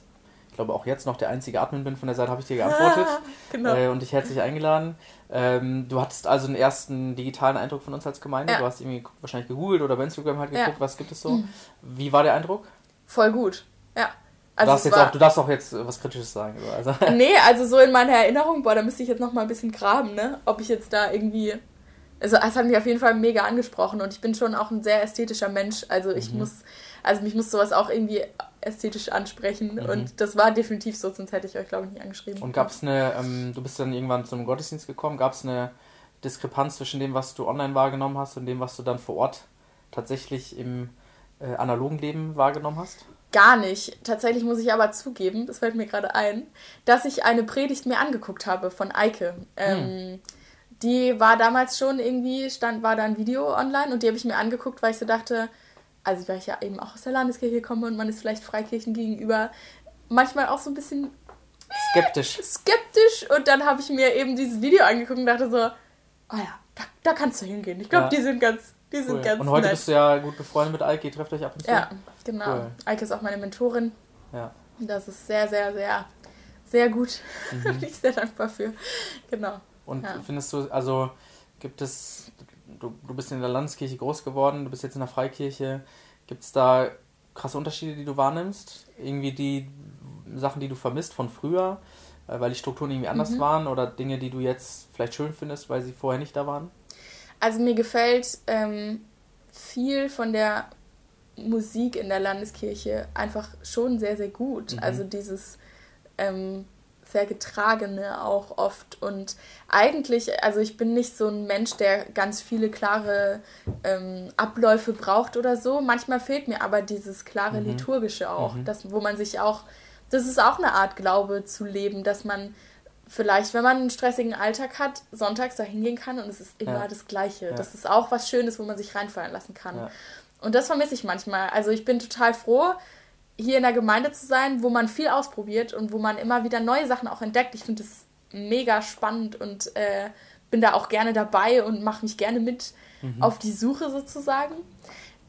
ich glaube auch jetzt noch der einzige Admin bin von der Seite, habe ich dir geantwortet genau. äh, und dich herzlich eingeladen. Ähm, du hattest also einen ersten digitalen Eindruck von uns als Gemeinde. Ja. Du hast irgendwie wahrscheinlich gegoogelt oder bei Instagram halt Ja. geguckt, was gibt es so. Wie war der Eindruck? Voll gut. Ja. Du, Also darfst jetzt auch, du darfst auch jetzt äh, was Kritisches sagen. Also, Nee, also so in meiner Erinnerung, boah, da müsste ich jetzt noch mal ein bisschen graben, ne? Ob ich jetzt da irgendwie. Also es hat mich auf jeden Fall mega angesprochen und ich bin schon auch ein sehr ästhetischer Mensch. Also ich Mhm. muss, also mich muss sowas auch irgendwie ästhetisch ansprechen Mhm. und das war definitiv so, sonst hätte ich euch, glaube ich, nicht angeschrieben. und gab es eine, ähm, du bist dann irgendwann zum Gottesdienst gekommen, gab es eine Diskrepanz zwischen dem, was du online wahrgenommen hast und dem, was du dann vor Ort tatsächlich im äh, analogen Leben wahrgenommen hast? Gar nicht. Tatsächlich muss ich aber zugeben, das fällt mir gerade ein, dass ich eine Predigt mir angeguckt habe von Eike. Ähm, Die war damals schon irgendwie, stand, war da ein Video online und die habe ich mir angeguckt, weil ich so dachte, also weil ich ja eben auch aus der Landeskirche komme und man ist vielleicht Freikirchen gegenüber manchmal auch so ein bisschen Skeptisch. skeptisch und dann habe ich mir eben dieses Video angeguckt und dachte so, oh ja, da, da kannst du hingehen. Ich glaube, Ja. die sind ganz, die sind Cool. ganz Und heute nett. bist du ja gut befreundet mit Alki, ihr trefft euch ab und zu. Ja, genau. Cool. Eike ist auch meine Mentorin. Ja. Das ist sehr, sehr, sehr, sehr gut. Mhm. Bin ich sehr dankbar für. Genau. Und Ja. findest du, also gibt es, du, du bist in der Landeskirche groß geworden, du bist jetzt in der Freikirche, gibt es da krasse Unterschiede, die du wahrnimmst? Irgendwie die Sachen, die du vermisst von früher, äh, weil die Strukturen irgendwie anders Mhm. waren oder Dinge, die du jetzt vielleicht schön findest, weil sie vorher nicht da waren? Also mir gefällt ähm, viel von der Musik in der Landeskirche einfach schon sehr, sehr gut. Mhm. Also dieses ähm, sehr getragene auch oft. Und eigentlich, also ich bin nicht so ein Mensch, der ganz viele klare ähm, Abläufe braucht oder so. Manchmal fehlt mir aber dieses klare Mhm. Liturgische auch, Mhm. das, wo man sich auch, das ist auch eine Art Glaube zu leben, dass man vielleicht, wenn man einen stressigen Alltag hat, sonntags da hingehen kann und es ist immer Ja. das Gleiche. Ja. Das ist auch was Schönes, wo man sich reinfallen lassen kann. Ja. Und das vermisse ich manchmal. Also ich bin total froh, hier in der Gemeinde zu sein, wo man viel ausprobiert und wo man immer wieder neue Sachen auch entdeckt. Ich finde es mega spannend und äh, bin da auch gerne dabei und mache mich gerne mit auf die Suche sozusagen.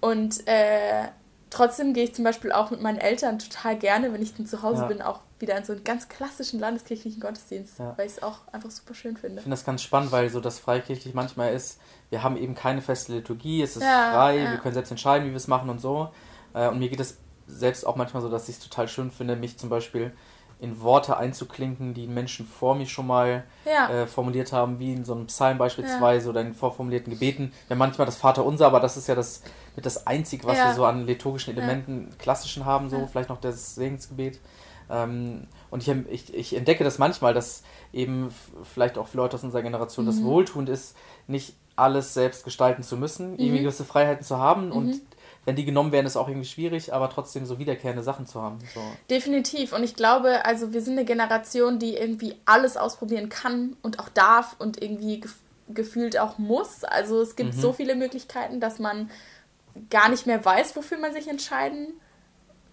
Und äh, trotzdem gehe ich zum Beispiel auch mit meinen Eltern total gerne, wenn ich dann zu Hause Ja. bin, auch wieder in so einen ganz klassischen landeskirchlichen Gottesdienst, Ja. weil ich es auch einfach super schön finde. Ich finde das ganz spannend, weil so das freikirchlich manchmal ist, wir haben eben keine feste Liturgie, es ist Ja, frei, ja. wir können selbst entscheiden, wie wir es machen und so. Äh, Und mir geht es selbst auch manchmal so, dass ich es total schön finde, mich zum Beispiel in Worte einzuklinken, die Menschen vor mir schon mal Ja, äh, formuliert haben, wie in so einem Psalm beispielsweise oder in vorformulierten Gebeten. Haben manchmal das Vaterunser, aber das ist ja das mit das Einzige, was Ja. wir so an liturgischen Ja. Elementen klassischen haben, so Ja. vielleicht noch das Segensgebet. Ähm, und ich, ich, ich entdecke das manchmal, dass eben vielleicht auch für Leute aus unserer Generation das Mhm. wohltuend ist, nicht alles selbst gestalten zu müssen, irgendwie Mhm. gewisse Freiheiten zu haben und Mhm. wenn die genommen werden, ist auch irgendwie schwierig, aber trotzdem so wiederkehrende Sachen zu haben. So. Definitiv. Und ich glaube, also wir sind eine Generation, die irgendwie alles ausprobieren kann und auch darf und irgendwie gef gefühlt auch muss. Also es gibt mhm. so viele Möglichkeiten, dass man gar nicht mehr weiß, wofür man sich entscheiden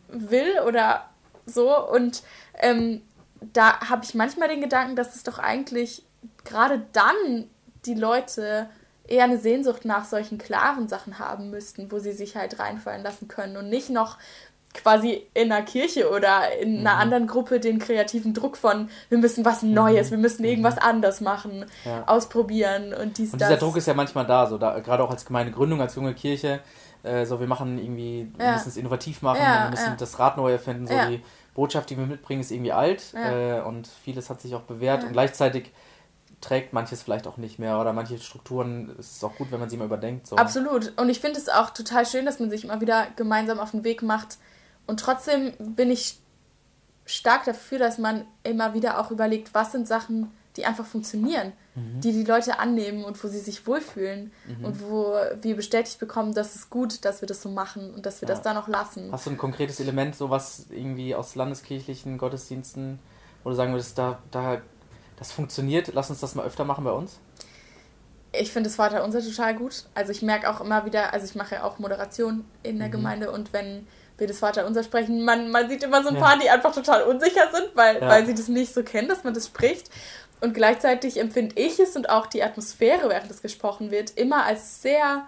will oder so. Und ähm, da habe ich manchmal den Gedanken, dass es doch eigentlich gerade dann die Leute eher eine Sehnsucht nach solchen klaren Sachen haben müssten, wo sie sich halt reinfallen lassen können und nicht noch quasi in einer Kirche oder in einer mhm. anderen Gruppe den kreativen Druck von, wir müssen was Neues, mhm. wir müssen irgendwas mhm. anders machen, ja. ausprobieren und dies, Und dieser das. Druck ist ja manchmal da, so da, gerade auch als Gemeindegründung, als junge Kirche, äh, so wir machen irgendwie, wir müssen es innovativ machen, wir müssen das Rad neu erfinden, so die Botschaft, die wir mitbringen, ist irgendwie alt äh, und vieles hat sich auch bewährt und gleichzeitig trägt manches vielleicht auch nicht mehr oder manche Strukturen ist es auch gut, wenn man sie mal überdenkt. So. Absolut. Und ich finde es auch total schön, dass man sich immer wieder gemeinsam auf den Weg macht. Und trotzdem bin ich stark dafür, dass man immer wieder auch überlegt, was sind Sachen, die einfach funktionieren, mhm. die die Leute annehmen und wo sie sich wohlfühlen mhm. und wo wir bestätigt bekommen, dass es gut, dass wir das so machen und dass wir ja. das da noch lassen. Hast du ein konkretes Element, sowas irgendwie aus landeskirchlichen Gottesdiensten, wo du sagen würdest, da, da das funktioniert. Lass uns das mal öfter machen bei uns. Ich finde das Vaterunser total gut. Also ich merke auch immer wieder, also ich mache ja auch Moderation in der mhm. Gemeinde und wenn wir das Vaterunser sprechen, man, man sieht immer so ein ja. paar, die einfach total unsicher sind, weil, ja. weil sie das nicht so kennen, dass man das spricht. Und gleichzeitig empfinde ich es und auch die Atmosphäre, während es gesprochen wird, immer als sehr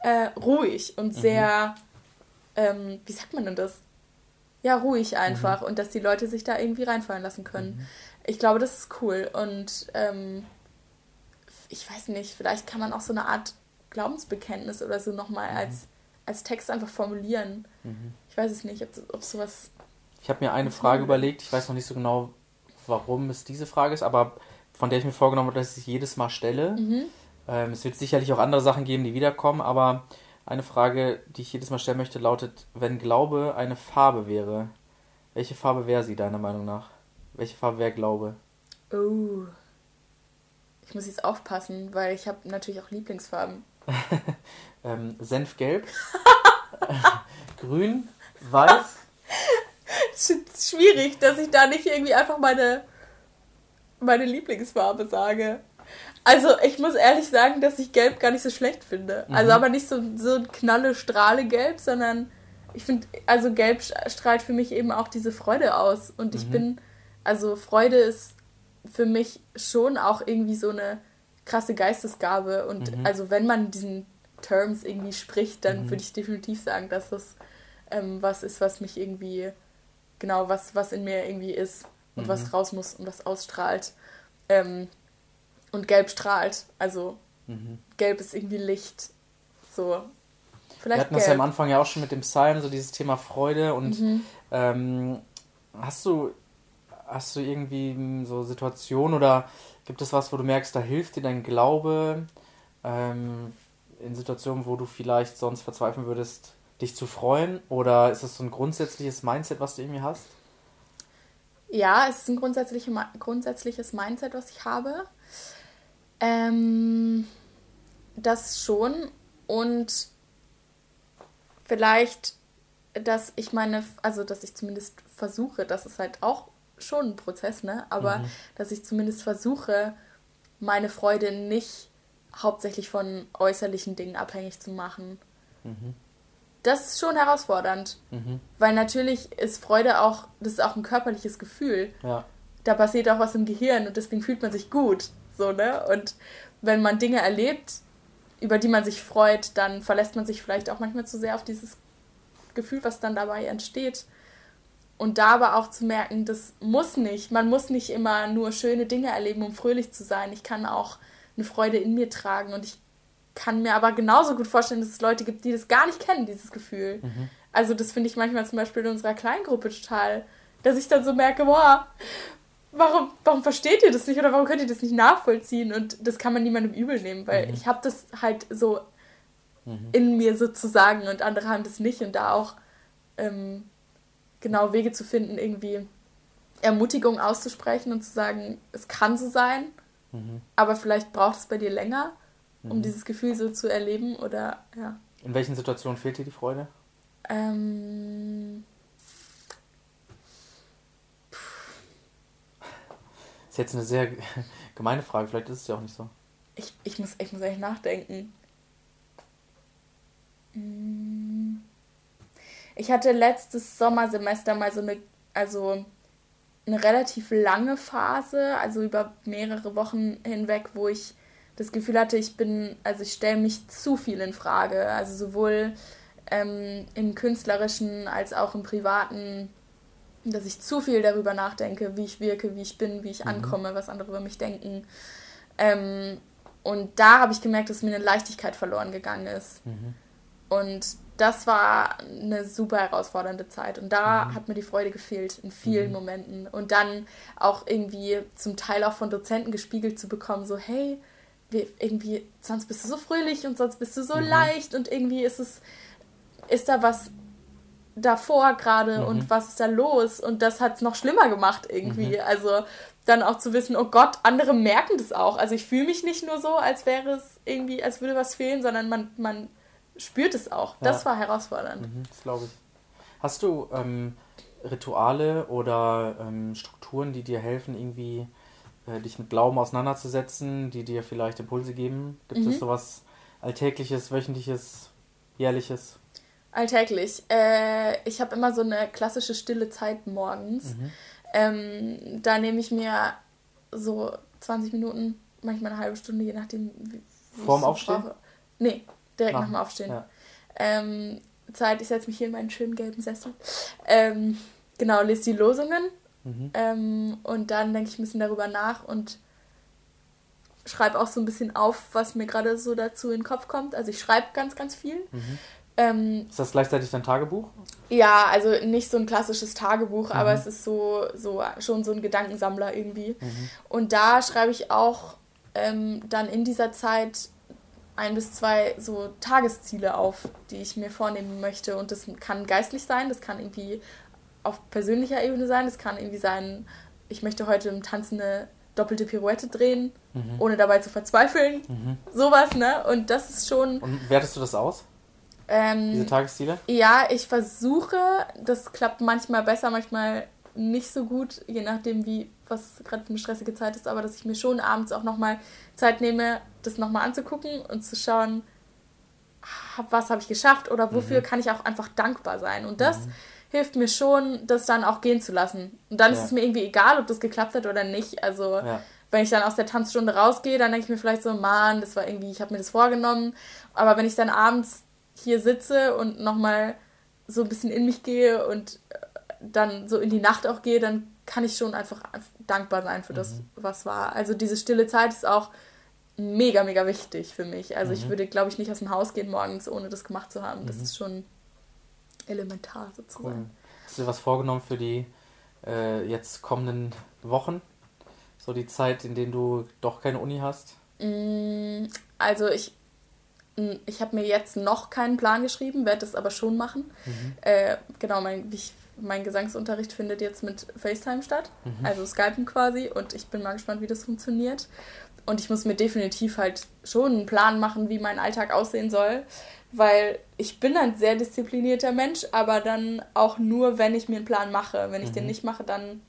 äh, ruhig und mhm. sehr, ähm, wie sagt man denn das? Ja, ruhig einfach mhm. und dass die Leute sich da irgendwie reinfallen lassen können. Mhm ich glaube, das ist cool. Und ähm, ich weiß nicht, vielleicht kann man auch so eine Art Glaubensbekenntnis oder so nochmal mhm. als, als Text einfach formulieren. Mhm. Ich weiß es nicht, ob, ob sowas. Ich habe mir eine Frage überlegt, ich weiß noch nicht so genau, warum es diese Frage ist, aber von der ich mir vorgenommen habe, dass ich sie jedes Mal stelle. Mhm. Ähm, es wird sicherlich auch andere Sachen geben, die wiederkommen, aber eine Frage, die ich jedes Mal stellen möchte, lautet, wenn Glaube eine Farbe wäre, welche Farbe wäre sie deiner Meinung nach? Welche Farbe wäre Glaube? Oh. Ich muss jetzt aufpassen, weil ich habe natürlich auch Lieblingsfarben. ähm, Senfgelb, Grün, Weiß. Schwierig, dass ich da nicht irgendwie einfach meine, meine Lieblingsfarbe sage. Also ich muss ehrlich sagen, dass ich Gelb gar nicht so schlecht finde. Also mhm. Also aber nicht so, so ein knalle Strahle Gelb, sondern ich finde, also Gelb strahlt für mich eben auch diese Freude aus. Und ich mhm. bin also Freude ist für mich schon auch irgendwie so eine krasse Geistesgabe. Und mhm. also wenn man diesen Terms irgendwie spricht, dann mhm. würde ich definitiv sagen, dass das ähm, was ist, was mich irgendwie, genau, was, was in mir irgendwie ist und mhm. was raus muss und was ausstrahlt. Ähm, und gelb strahlt. Also mhm. gelb ist irgendwie Licht. So. Vielleicht Wir hatten gelb. das ja am Anfang ja auch schon mit dem Psalm, so dieses Thema Freude. Und mhm. ähm, hast du hast du irgendwie so Situationen oder gibt es was, wo du merkst, da hilft dir dein Glaube ähm, in Situationen, wo du vielleicht sonst verzweifeln würdest, dich zu freuen? Oder ist das so ein grundsätzliches Mindset, was du irgendwie hast? Ja, es ist ein grundsätzliche, grundsätzliches Mindset, was ich habe. Ähm, das schon. Und vielleicht, dass ich meine, also dass ich zumindest versuche, dass es halt auch schon ein Prozess, ne? Aber mhm. dass ich zumindest versuche, meine Freude nicht hauptsächlich von äußerlichen Dingen abhängig zu machen. Mhm. Das ist schon herausfordernd. Mhm. Weil natürlich ist Freude auch, das ist auch ein körperliches Gefühl. Ja. Da passiert auch was im Gehirn und deswegen fühlt man sich gut. So, ne? Und wenn man Dinge erlebt, über die man sich freut, dann verlässt man sich vielleicht auch manchmal zu sehr auf dieses Gefühl, was dann dabei entsteht. Und da aber auch zu merken, das muss nicht. Man muss nicht immer nur schöne Dinge erleben, um fröhlich zu sein. Ich kann auch eine Freude in mir tragen. Und ich kann mir aber genauso gut vorstellen, dass es Leute gibt, die das gar nicht kennen, dieses Gefühl. Mhm. Also das finde ich manchmal zum Beispiel in unserer Kleingruppe total, dass ich dann so merke, boah, warum, warum versteht ihr das nicht oder warum könnt ihr das nicht nachvollziehen? Und das kann man niemandem übel nehmen, weil mhm. ich habe das halt so mhm. in mir sozusagen und andere haben das nicht und da auch ähm, genau Wege zu finden, irgendwie Ermutigung auszusprechen und zu sagen, es kann so sein, mhm. aber vielleicht braucht es bei dir länger, um mhm. dieses Gefühl so zu erleben oder ja. In welchen Situationen fehlt dir die Freude? Ähm, Das ist jetzt eine sehr gemeine Frage, vielleicht ist es ja auch nicht so. ich, ich, muss, ich muss echt nachdenken. Mm. Ich hatte letztes Sommersemester mal so eine, also eine relativ lange Phase, also über mehrere Wochen hinweg, wo ich das Gefühl hatte, ich bin, also ich stelle mich zu viel in Frage. Also sowohl ähm, im künstlerischen als auch im privaten, dass ich zu viel darüber nachdenke, wie ich wirke, wie ich bin, wie ich Mhm. ankomme, was andere über mich denken. Ähm, und da habe ich gemerkt, dass mir eine Leichtigkeit verloren gegangen ist. Mhm. Und das war eine super herausfordernde Zeit. Und da hat mir die Freude gefehlt in vielen Momenten. Und dann auch irgendwie zum Teil auch von Dozenten gespiegelt zu bekommen, so, hey, irgendwie, sonst bist du so fröhlich und sonst bist du so leicht und irgendwie ist es, ist da was davor gerade und was ist da los? Und das hat es noch schlimmer gemacht irgendwie. Also dann auch zu wissen, oh Gott, andere merken das auch. Also ich fühle mich nicht nur so, als wäre es irgendwie, als würde was fehlen, sondern man, man spürt es auch. Das Ja. war herausfordernd. Mhm, das glaube ich. Hast du ähm, Rituale oder ähm, Strukturen, die dir helfen, irgendwie äh, dich mit Glauben auseinanderzusetzen, die dir vielleicht Impulse geben? Gibt Mhm. es sowas Alltägliches, Wöchentliches, Jährliches? Alltäglich. Äh, ich habe immer so eine klassische stille Zeit morgens. Mhm. Ähm, da nehme ich mir so 20 Minuten, manchmal eine halbe Stunde, je nachdem, wie, wie Vorm Aufstehen? brauche. Nee, direkt Nach- nach dem Aufstehen. ja. Ähm, Zeit, ich setze mich hier in meinen schönen gelben Sessel. Ähm, genau, lese die Losungen. Mhm. Ähm, und dann denke ich ein bisschen darüber nach und schreibe auch so ein bisschen auf, was mir gerade so dazu in den Kopf kommt. Also ich schreibe ganz, ganz viel. Mhm. Ähm, Ist das gleichzeitig dein Tagebuch? ja, also nicht so ein klassisches Tagebuch, aber Mhm. es ist so, so schon so ein Gedankensammler irgendwie. Mhm. Und da schreibe ich auch ähm, dann in dieser Zeit ein bis zwei so Tagesziele auf, die ich mir vornehmen möchte. Und das kann geistlich sein, das kann irgendwie auf persönlicher Ebene sein, das kann irgendwie sein, ich möchte heute im Tanzen eine doppelte Pirouette drehen, Mhm. ohne dabei zu verzweifeln. Mhm. Sowas, ne? Und das ist schon. Und wertest du das aus, Ähm, diese Tagesziele? ja, ich versuche, das klappt manchmal besser, manchmal nicht so gut, je nachdem, wie was gerade für eine stressige Zeit ist, aber dass ich mir schon abends auch nochmal Zeit nehme, das nochmal anzugucken und zu schauen, was habe ich geschafft oder wofür kann ich auch einfach dankbar sein. Und das hilft mir schon, das dann auch gehen zu lassen. Und dann ist Ja. es mir irgendwie egal, ob das geklappt hat oder nicht. Also Ja. wenn ich dann aus der Tanzstunde rausgehe, dann denke ich mir vielleicht so, Mann, das war irgendwie, ich habe mir das vorgenommen. Aber wenn ich dann abends hier sitze und nochmal so ein bisschen in mich gehe und äh, dann so in die Nacht auch gehe, dann kann ich schon einfach dankbar sein für das, was war. Also diese stille Zeit ist auch mega, mega wichtig für mich. Also ich würde, glaube ich, nicht aus dem Haus gehen morgens, ohne das gemacht zu haben. Das ist schon elementar Cool. sozusagen. Hast du dir was vorgenommen für die äh, jetzt kommenden Wochen? So die Zeit, in denen du doch keine Uni hast? Mm, Also ich, mm, ich habe mir jetzt noch keinen Plan geschrieben, werde das aber schon machen. Äh, genau, mein, ich, mein Gesangsunterricht findet jetzt mit FaceTime statt, also Skypen quasi. Und ich bin mal gespannt, wie das funktioniert. Und ich muss mir definitiv halt schon einen Plan machen, wie mein Alltag aussehen soll. Weil ich bin ein sehr disziplinierter Mensch, aber dann auch nur, wenn ich mir einen Plan mache. Wenn ich den nicht mache, dann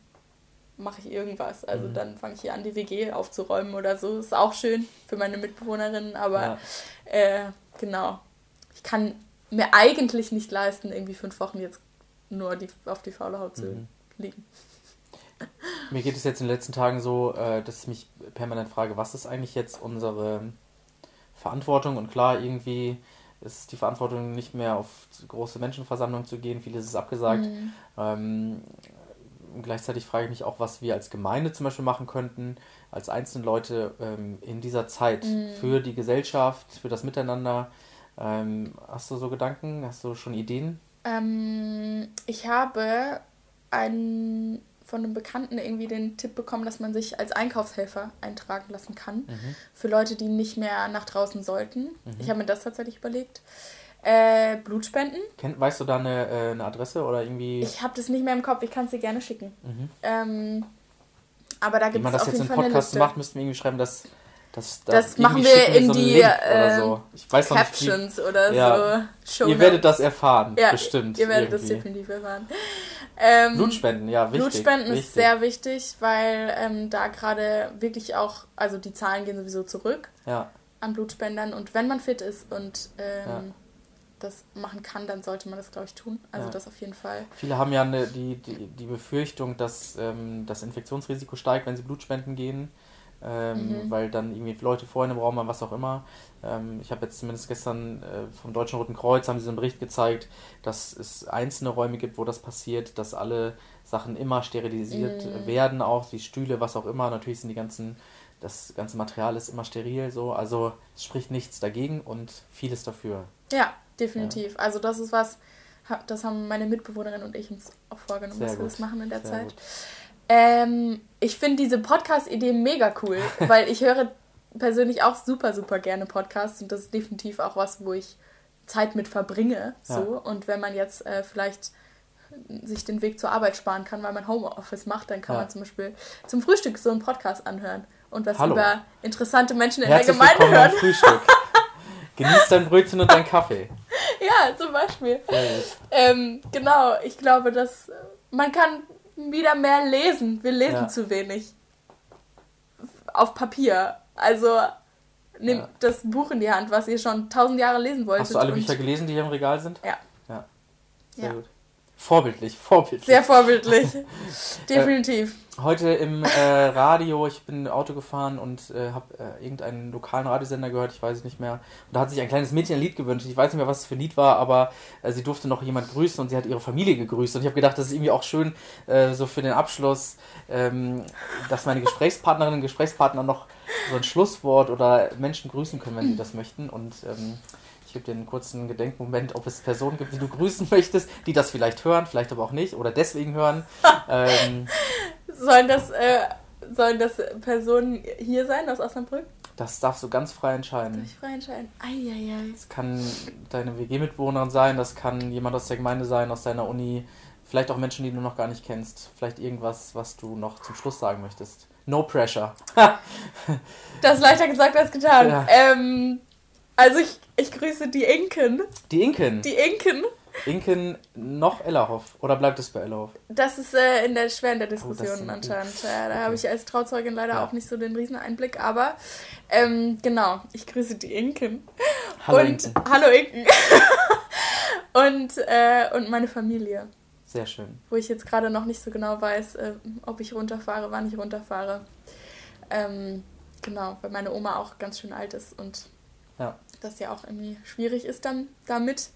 mache ich irgendwas. Also dann fange ich hier an, die WG aufzuräumen oder so. Ist auch schön für meine Mitbewohnerinnen, aber Ja. äh, genau. Ich kann mir eigentlich nicht leisten, irgendwie fünf Wochen jetzt nur die, auf die faule Haut zu Mhm. liegen. Mir geht es jetzt in den letzten Tagen so, äh, dass ich mich permanent frage, was ist eigentlich jetzt unsere Verantwortung? Und klar, irgendwie ist die Verantwortung nicht mehr auf große Menschenversammlungen zu gehen, vieles ist abgesagt. Mhm. Ähm, gleichzeitig frage ich mich auch, was wir als Gemeinde zum Beispiel machen könnten, als einzelne Leute ähm, in dieser Zeit Mhm. für die Gesellschaft, für das Miteinander. Ähm, hast du so Gedanken? Hast du schon Ideen? Ähm, ich habe einen, von einem Bekannten irgendwie den Tipp bekommen, dass man sich als Einkaufshelfer eintragen lassen kann. Mhm. Für Leute, die nicht mehr nach draußen sollten. Ich habe mir das tatsächlich überlegt. Äh, Blutspenden. Kennt, weißt du da eine, äh, eine Adresse oder irgendwie, Ich habe das nicht mehr im Kopf, ich kann es dir gerne schicken. Mhm. Ähm, aber da gibt man es das auf jetzt jeden im Podcast macht, müssten wir irgendwie schreiben, dass, Das, das machen wir in so die äh, so. Captions nicht, oder ja. so. Show ihr werdet das erfahren, ja, bestimmt. Ihr werdet irgendwie. das definitiv erfahren. Ähm, Blutspenden, ja, wichtig. Blutspenden wichtig. ist sehr wichtig, weil ähm, da gerade wirklich auch, also die Zahlen gehen sowieso zurück ja. an Blutspendern und wenn man fit ist und ähm, das machen kann, dann sollte man das, glaube ich, tun. Also das auf jeden Fall. Viele haben ja eine, die, die, die Befürchtung, dass ähm, das Infektionsrisiko steigt, wenn sie Blutspenden gehen ähm, mhm. weil dann irgendwie Leute vorhin im Raum waren, was auch immer. Ähm, ich habe jetzt zumindest gestern äh, vom Deutschen Roten Kreuz haben sie so einen Bericht gezeigt, dass es einzelne Räume gibt, wo das passiert, dass alle Sachen immer sterilisiert mhm. werden, auch die Stühle, was auch immer. Natürlich sind die ganzen, das ganze Material ist immer steril so. Also es spricht nichts dagegen und vieles dafür. Ja, definitiv. Ja. Also das ist was, das haben meine Mitbewohnerin und ich uns auch vorgenommen, Sehr dass gut. wir das machen in der Sehr Zeit. Gut. Ähm, ich finde diese Podcast-Idee mega cool, weil ich höre persönlich auch super, super gerne Podcasts und das ist definitiv auch was, wo ich Zeit mit verbringe. So. Ja. Und wenn man jetzt äh, vielleicht sich den Weg zur Arbeit sparen kann, weil man Homeoffice macht, dann kann ja. man zum Beispiel zum Frühstück so einen Podcast anhören und was Hallo. über interessante Menschen in Herzlich der Gemeinde hören. Frühstück. Genieß dein Brötchen und dein Kaffee. Ja, zum Beispiel. Ähm, genau, ich glaube, dass man kann wieder mehr lesen. Wir lesen ja. zu wenig. Auf Papier. Also nehmt ja. das Buch in die Hand, was ihr schon tausend Jahre lesen wolltet. Hast du alle Bücher gelesen, die hier im Regal sind? Ja. Ja. Sehr ja. gut. Vorbildlich, vorbildlich. Sehr vorbildlich. Definitiv. Äh, heute im äh, Radio, ich bin Auto gefahren und äh, habe äh, irgendeinen lokalen Radiosender gehört, ich weiß es nicht mehr. Und da hat sich ein kleines Mädchen ein Lied gewünscht. Ich weiß nicht mehr, was es für ein Lied war, aber äh, sie durfte noch jemand grüßen und sie hat ihre Familie gegrüßt. Und ich habe gedacht, das ist irgendwie auch schön, äh, so für den Abschluss, ähm, dass meine Gesprächspartnerinnen und Gesprächspartner noch so ein Schlusswort oder Menschen grüßen können, wenn sie das möchten. Und ähm, ich gebe dir einen kurzen Gedenkmoment, ob es Personen gibt, die du grüßen möchtest, die das vielleicht hören, vielleicht aber auch nicht oder deswegen hören. ähm, sollen, das, äh, sollen das Personen hier sein aus Osnabrück? Das darfst du ganz frei entscheiden. Darf ich frei entscheiden? Eieiei. Das kann deine WG-Mitbewohnerin sein, das kann jemand aus der Gemeinde sein, aus deiner Uni, vielleicht auch Menschen, die du noch gar nicht kennst. Vielleicht irgendwas, was du noch zum Schluss sagen möchtest. No pressure. das ist leichter gesagt als getan. Ja. Ähm, also ich, ich grüße die Inken. Die Inken? Die Inken. Inken noch Ellerhoff oder bleibt es bei Ellerhoff? Das ist äh, in der schwer in der Diskussion oh, anscheinend. Ja, da okay. habe ich als Trauzeugin leider ja. auch nicht so den Rieseneinblick, aber ähm, genau, ich grüße die Inken. Hallo und, Inken. Hallo Inken. und, äh, und meine Familie. Sehr schön. Wo ich jetzt gerade noch nicht so genau weiß, äh, ob ich runterfahre, wann ich runterfahre. Ähm, genau, weil meine Oma auch ganz schön alt ist und ja. das ja auch irgendwie schwierig ist dann damit.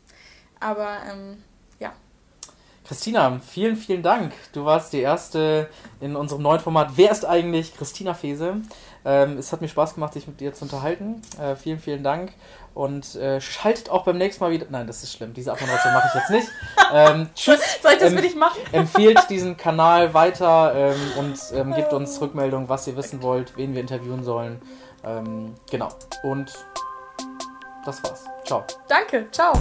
Aber ähm, ja. Christina, vielen, vielen Dank. Du warst die erste in unserem neuen Format. Wer ist eigentlich Christina Fese? Ähm, es hat mir Spaß gemacht, sich mit dir zu unterhalten. Äh, vielen, vielen Dank. Und äh, schaltet auch beim nächsten Mal wieder. Nein, das ist schlimm. Diese Abmoderation mache ich jetzt nicht. Ähm, tschüss. Soll ich das für dich machen? Empfehlt diesen Kanal weiter ähm, und ähm, gebt uns Rückmeldung, was ihr wissen wollt, wen wir interviewen sollen. Ähm, genau. Und das war's. Ciao. Danke. Ciao.